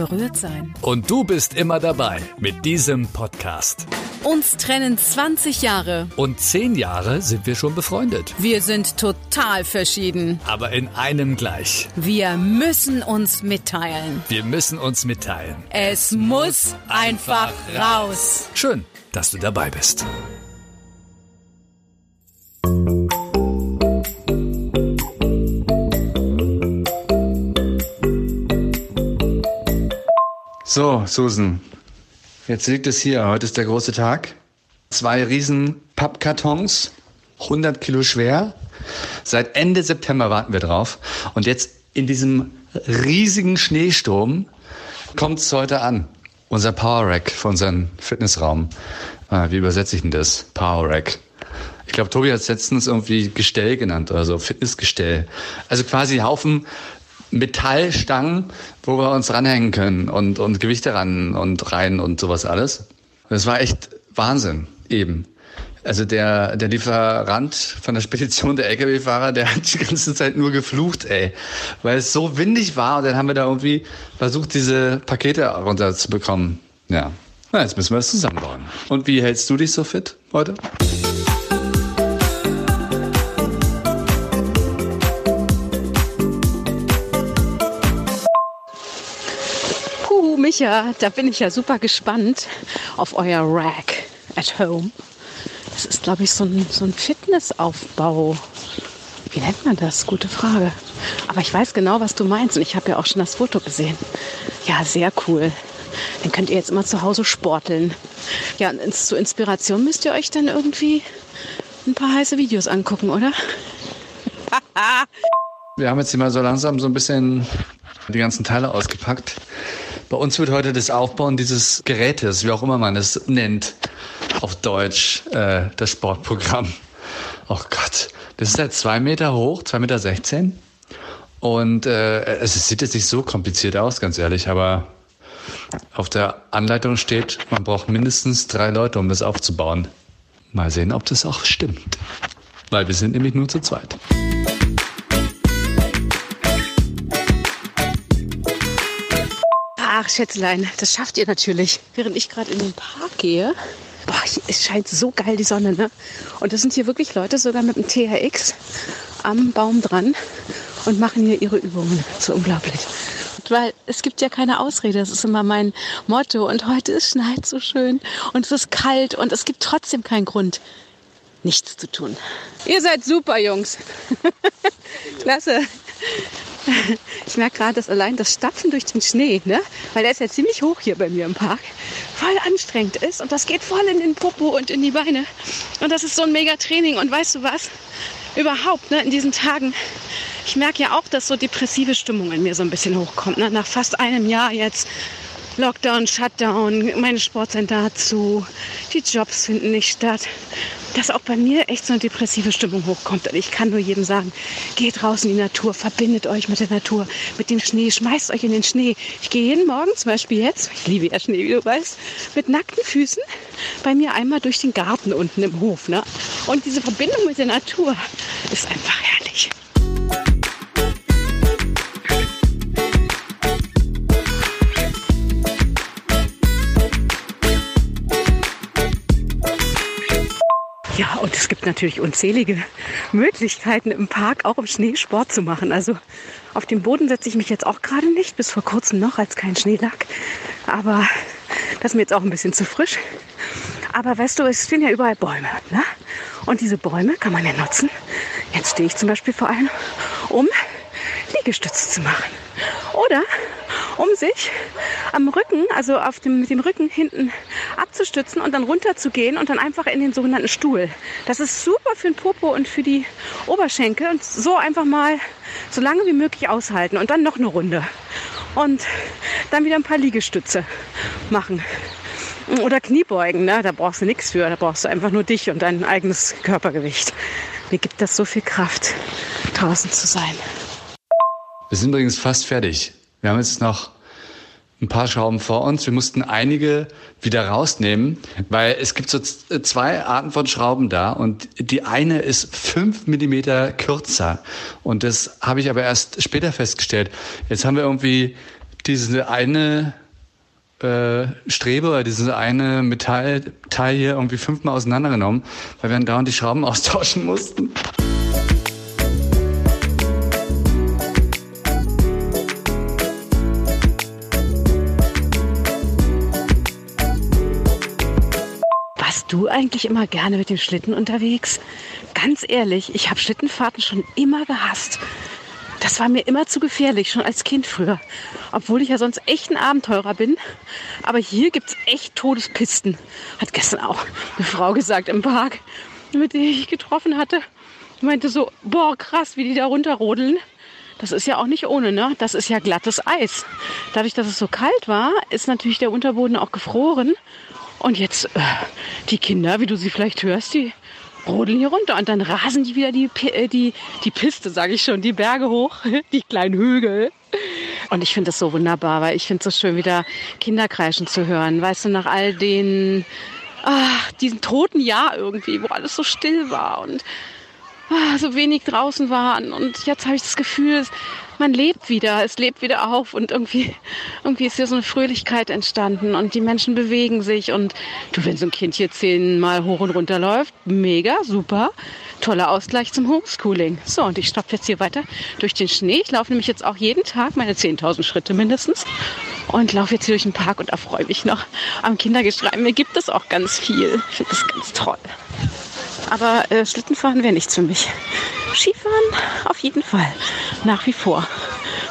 berührt sein. Und du bist immer dabei mit diesem Podcast. Uns trennen 20 Jahre. Und 10 Jahre sind wir schon befreundet. Wir sind total verschieden. Aber in einem gleich. Wir müssen uns mitteilen. Wir müssen uns mitteilen. Es muss einfach raus. Schön, dass du dabei bist. So, Susan, jetzt liegt es hier. Heute ist der große Tag. Zwei riesen Pappkartons, 100 Kilo schwer. Seit Ende September warten wir drauf. Und jetzt in diesem riesigen Schneesturm kommt es heute an. Unser Power Rack für unseren Fitnessraum. Äh, wie übersetze ich denn das? Power Rack. Ich glaube, Tobi hat es letztens irgendwie Gestell genannt oder so, Fitnessgestell. Also quasi Haufen Metallstangen, wo wir uns ranhängen können und, und Gewichte ran und rein und sowas alles. Das war echt Wahnsinn, eben. Also der, der Lieferant von der Spedition, der LKW-Fahrer, der hat die ganze Zeit nur geflucht, ey. Weil es so windig war und dann haben wir da irgendwie versucht, diese Pakete runterzubekommen. Ja. Na, jetzt müssen wir das zusammenbauen. Und wie hältst du dich so fit heute? Micha, da bin ich ja super gespannt auf euer Rack at home. Das ist, glaube ich, so ein, so ein Fitnessaufbau. Wie nennt man das? Gute Frage. Aber ich weiß genau, was du meinst. Und ich habe ja auch schon das Foto gesehen. Ja, sehr cool. Dann könnt ihr jetzt immer zu Hause sporteln. Ja, und zur Inspiration müsst ihr euch dann irgendwie ein paar heiße Videos angucken, oder? Wir haben jetzt hier mal so langsam so ein bisschen die ganzen Teile ausgepackt. Bei uns wird heute das Aufbauen dieses Gerätes, wie auch immer man es nennt, auf Deutsch, äh, das Sportprogramm. Oh Gott, das ist halt zwei Meter hoch, zwei Meter sechzehn. Und äh, es sieht jetzt nicht so kompliziert aus, ganz ehrlich, aber auf der Anleitung steht, man braucht mindestens drei Leute, um das aufzubauen. Mal sehen, ob das auch stimmt. Weil wir sind nämlich nur zu zweit. Schätzlein, das schafft ihr natürlich. Während ich gerade in den Park gehe, boah, es scheint so geil die Sonne, ne? Und das sind hier wirklich Leute sogar mit dem THX am Baum dran und machen hier ihre Übungen. So unglaublich. Weil es gibt ja keine Ausrede, das ist immer mein Motto. Und heute es schneit so schön und es ist kalt und es gibt trotzdem keinen Grund, nichts zu tun. Ihr seid super, Jungs. Klasse. Ich merke gerade, dass allein das Stapfen durch den Schnee, ne, weil der ist ja ziemlich hoch hier bei mir im Park, voll anstrengend ist und das geht voll in den Popo und in die Beine. Und das ist so ein mega Training. Und weißt du was? Überhaupt, ne, in diesen Tagen, ich merke ja auch, dass so depressive Stimmung in mir so ein bisschen hochkommt. Ne? Nach fast einem Jahr jetzt Lockdown, Shutdown, meine Sportcenter hat zu, die Jobs finden nicht statt. Dass auch bei mir echt so eine depressive Stimmung hochkommt. Und ich kann nur jedem sagen, geht raus in die Natur, verbindet euch mit der Natur, mit dem Schnee, schmeißt euch in den Schnee. Ich gehe jeden Morgen, zum Beispiel jetzt, ich liebe ja Schnee, wie du weißt, mit nackten Füßen bei mir einmal durch den Garten unten im Hof. Ne? Und diese Verbindung mit der Natur ist einfach Ja, und es gibt natürlich unzählige Möglichkeiten im Park auch im Schnee Sport zu machen. Also auf dem Boden setze ich mich jetzt auch gerade nicht, bis vor kurzem noch, als kein Schnee lag. Aber das ist mir jetzt auch ein bisschen zu frisch. Aber weißt du, es stehen ja überall Bäume. Ne? Und diese Bäume kann man ja nutzen. Jetzt stehe ich zum Beispiel vor einem, um Liegestütze zu machen. Oder um sich am Rücken, also auf dem, mit dem Rücken hinten abzustützen und dann runterzugehen und dann einfach in den sogenannten Stuhl. Das ist super für den Popo und für die Oberschenkel und so einfach mal so lange wie möglich aushalten und dann noch eine Runde. Und dann wieder ein paar Liegestütze machen. Oder Kniebeugen, ne? da brauchst du nichts für. Da brauchst du einfach nur dich und dein eigenes Körpergewicht. Mir gibt das so viel Kraft, draußen zu sein. Wir sind übrigens fast fertig. Wir haben jetzt noch ein paar Schrauben vor uns. Wir mussten einige wieder rausnehmen, weil es gibt so zwei Arten von Schrauben da und die eine ist fünf Millimeter kürzer. Und das habe ich aber erst später festgestellt. Jetzt haben wir irgendwie diese eine äh, Strebe oder dieses eine Metallteil hier irgendwie fünfmal auseinandergenommen, weil wir dann dauernd die Schrauben austauschen mussten. Du eigentlich immer gerne mit dem Schlitten unterwegs? Ganz ehrlich, ich habe Schlittenfahrten schon immer gehasst. Das war mir immer zu gefährlich, schon als Kind früher. Obwohl ich ja sonst echt ein Abenteurer bin. Aber hier gibt es echt Todespisten. Hat gestern auch eine Frau gesagt im Park, mit der ich getroffen hatte. Meinte so, boah, krass, wie die da runterrodeln. Das ist ja auch nicht ohne, ne? Das ist ja glattes Eis. Dadurch, dass es so kalt war, ist natürlich der Unterboden auch gefroren. Und jetzt, äh, die Kinder, wie du sie vielleicht hörst, die rodeln hier runter und dann rasen die wieder die, äh, die, die Piste, sage ich schon, die Berge hoch, die kleinen Hügel. Und ich finde das so wunderbar, weil ich finde es so schön, wieder Kinderkreischen zu hören. Weißt du, nach all den, ach, diesen toten Jahr irgendwie, wo alles so still war und so wenig draußen waren. Und jetzt habe ich das Gefühl, man lebt wieder, es lebt wieder auf und irgendwie, irgendwie ist hier so eine Fröhlichkeit entstanden und die Menschen bewegen sich und du, wenn so ein Kind hier zehnmal hoch und runter läuft, mega, super, toller Ausgleich zum Homeschooling. So, und ich stopfe jetzt hier weiter durch den Schnee. Ich laufe nämlich jetzt auch jeden Tag meine 10.000 Schritte mindestens und laufe jetzt hier durch den Park und erfreue mich noch am Kindergeschrei. Mir gibt es auch ganz viel. Ich finde das ganz toll. Aber äh, Schlittenfahren wäre nichts für mich. Skifahren auf jeden Fall. Nach wie vor.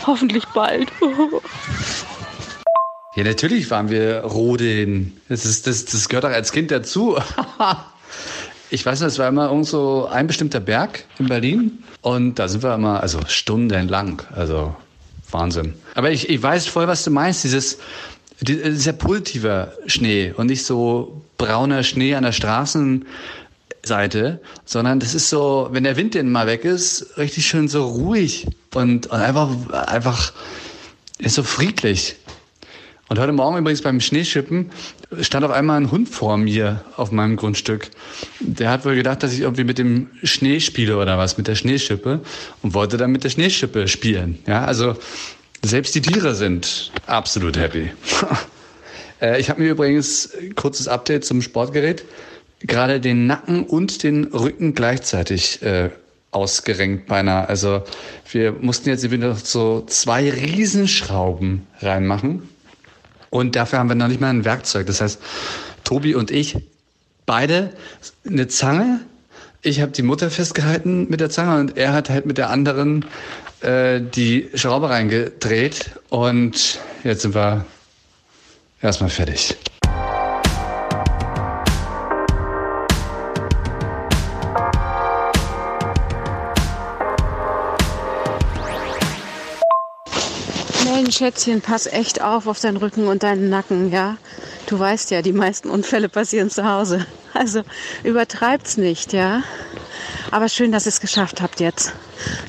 Hoffentlich bald. ja, natürlich waren wir rodeln. Das, ist, das, das gehört auch als Kind dazu. ich weiß nicht, es war immer irgend so ein bestimmter Berg in Berlin. Und da sind wir immer, also stundenlang. Also Wahnsinn. Aber ich, ich weiß voll, was du meinst. Dieses, dieser positive Schnee und nicht so brauner Schnee an der Straßen Seite, sondern das ist so, wenn der Wind denn mal weg ist, richtig schön so ruhig und, und einfach, einfach ist so friedlich. Und heute Morgen übrigens beim Schneeschippen stand auf einmal ein Hund vor mir auf meinem Grundstück. Der hat wohl gedacht, dass ich irgendwie mit dem Schnee spiele oder was, mit der Schneeschippe und wollte dann mit der Schneeschippe spielen. Ja, also selbst die Tiere sind absolut happy. Äh, ich habe mir übrigens kurzes Update zum Sportgerät gerade den Nacken und den Rücken gleichzeitig äh, ausgerenkt beinahe. Also wir mussten jetzt wieder so zwei Riesenschrauben reinmachen. Und dafür haben wir noch nicht mal ein Werkzeug. Das heißt, Tobi und ich, beide eine Zange. Ich habe die Mutter festgehalten mit der Zange und er hat halt mit der anderen äh, die Schraube reingedreht. Und jetzt sind wir erstmal fertig. Schätzchen, pass echt auf auf deinen Rücken und deinen Nacken, ja? Du weißt ja, die meisten Unfälle passieren zu Hause. Also übertreibt's nicht, ja? Aber schön, dass ihr es geschafft habt jetzt.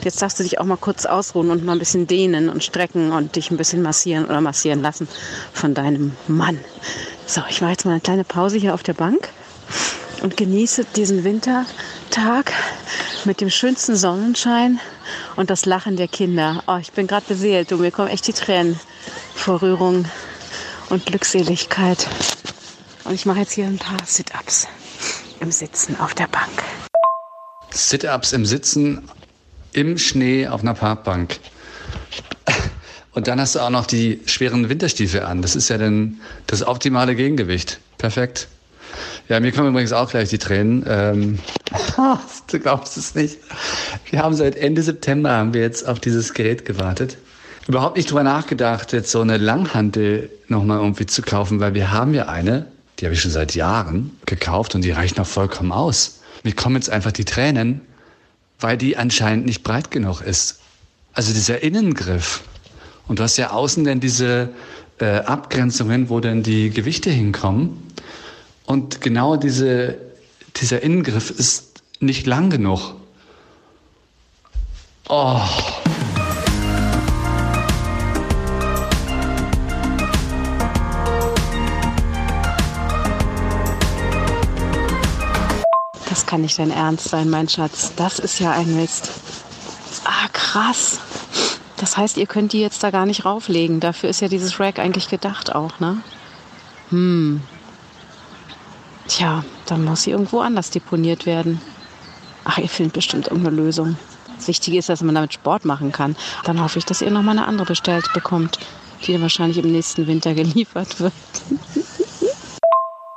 Jetzt darfst du dich auch mal kurz ausruhen und mal ein bisschen dehnen und strecken und dich ein bisschen massieren oder massieren lassen von deinem Mann. So, ich mache jetzt mal eine kleine Pause hier auf der Bank und genieße diesen Wintertag mit dem schönsten Sonnenschein und das Lachen der Kinder. Oh, ich bin gerade beseelt, du, mir kommen echt die Tränen vor Rührung und Glückseligkeit. Und ich mache jetzt hier ein paar Sit-ups im Sitzen auf der Bank. Sit-ups im Sitzen im Schnee auf einer Parkbank. Und dann hast du auch noch die schweren Winterstiefel an. Das ist ja dann das optimale Gegengewicht. Perfekt. Ja, mir kommen übrigens auch gleich die Tränen. Ähm, du glaubst es nicht. Wir haben seit Ende September haben wir jetzt auf dieses Gerät gewartet. Überhaupt nicht drüber nachgedacht, jetzt so eine Langhantel nochmal irgendwie zu kaufen, weil wir haben ja eine, die habe ich schon seit Jahren gekauft und die reicht noch vollkommen aus. Mir kommen jetzt einfach die Tränen, weil die anscheinend nicht breit genug ist. Also dieser Innengriff. Und du hast ja außen dann diese äh, Abgrenzungen, wo dann die Gewichte hinkommen. Und genau diese, dieser Innengriff ist nicht lang genug. Oh. Das kann nicht dein Ernst sein, mein Schatz. Das ist ja ein Mist. Ah, krass. Das heißt, ihr könnt die jetzt da gar nicht rauflegen. Dafür ist ja dieses Rack eigentlich gedacht auch, ne? Hm. Tja, dann muss sie irgendwo anders deponiert werden. Ach, ihr findet bestimmt irgendeine Lösung. Das Wichtige ist, dass man damit Sport machen kann. Dann hoffe ich, dass ihr noch mal eine andere bestellt bekommt, die dann wahrscheinlich im nächsten Winter geliefert wird.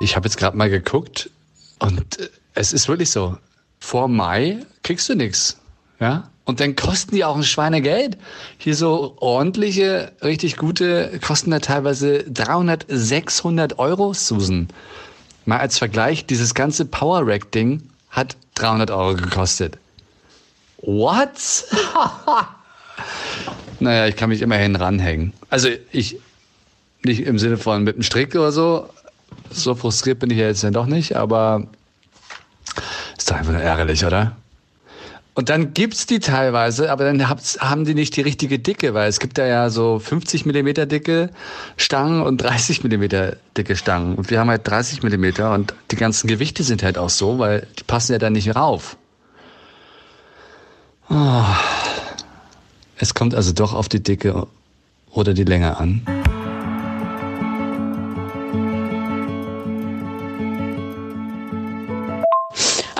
Ich habe jetzt gerade mal geguckt und äh, es ist wirklich so. Vor Mai kriegst du nichts. Ja? Und dann kosten die auch ein Schweinegeld. Hier so ordentliche, richtig gute, kosten da teilweise 300, 600 Euro, Susan. Mal als Vergleich, dieses ganze Power Rack Ding hat 300 Euro gekostet. What? naja, ich kann mich immerhin ranhängen. Also ich, nicht im Sinne von mit dem Strick oder so. So frustriert bin ich ja jetzt dann doch nicht, aber ist doch einfach nur ärgerlich, oder? Und dann gibt's die teilweise, aber dann haben die nicht die richtige Dicke, weil es gibt da ja so 50 Millimeter dicke Stangen und 30 Millimeter dicke Stangen. Und wir haben halt 30 Millimeter und die ganzen Gewichte sind halt auch so, weil die passen ja dann nicht rauf. Oh. Es kommt also doch auf die Dicke oder die Länge an.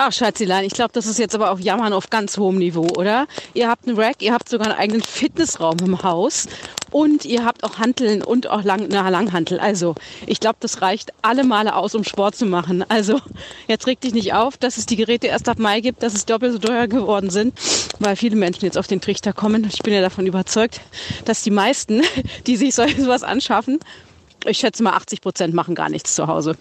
Ach, Schatzilein, ich glaube, das ist jetzt aber auch Jammern auf ganz hohem Niveau, oder? Ihr habt einen Rack, ihr habt sogar einen eigenen Fitnessraum im Haus und ihr habt auch Hanteln und auch Lang na, Langhantel. Also, ich glaube, das reicht alle Male aus, um Sport zu machen. Also, jetzt reg dich nicht auf, dass es die Geräte erst ab Mai gibt, dass es doppelt so teuer geworden sind, weil viele Menschen jetzt auf den Trichter kommen. Ich bin ja davon überzeugt, dass die meisten, die sich sowas anschaffen, ich schätze mal 80 Prozent machen gar nichts zu Hause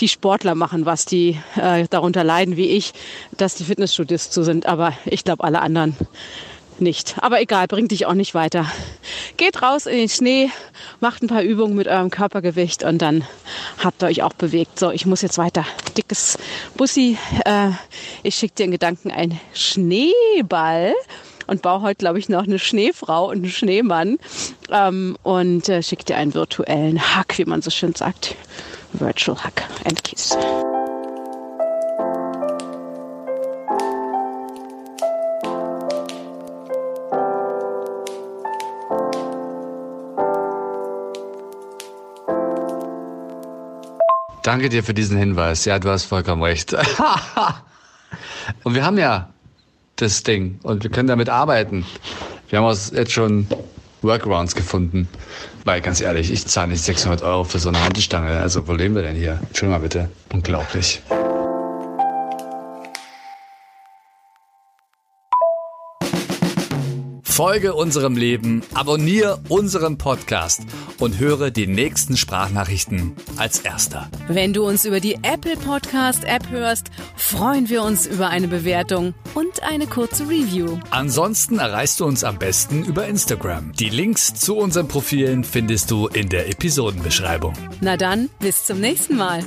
die Sportler machen was, die äh, darunter leiden wie ich, dass die Fitnessstudios zu sind. Aber ich glaube, alle anderen nicht. Aber egal, bringt dich auch nicht weiter. Geht raus in den Schnee, macht ein paar Übungen mit eurem Körpergewicht und dann habt ihr euch auch bewegt. So, ich muss jetzt weiter. Dickes Bussi. Äh, ich schicke dir in Gedanken einen Schneeball und baue heute, glaube ich, noch eine Schneefrau und einen Schneemann ähm, und äh, schicke dir einen virtuellen Hack, wie man so schön sagt. Virtual Hug and Kiss. Danke dir für diesen Hinweis. Ja, du hast vollkommen recht. und wir haben ja das Ding und wir können damit arbeiten. Wir haben jetzt schon Workarounds gefunden. Weil ganz ehrlich, ich zahle nicht 600 Euro für so eine Handelstange. Also wo leben wir denn hier? Entschuldigung mal bitte. Unglaublich. Folge unserem Leben, abonniere unseren Podcast und höre die nächsten Sprachnachrichten als erster. Wenn du uns über die Apple Podcast App hörst, freuen wir uns über eine Bewertung und eine kurze Review. Ansonsten erreichst du uns am besten über Instagram. Die Links zu unseren Profilen findest du in der Episodenbeschreibung. Na dann, bis zum nächsten Mal.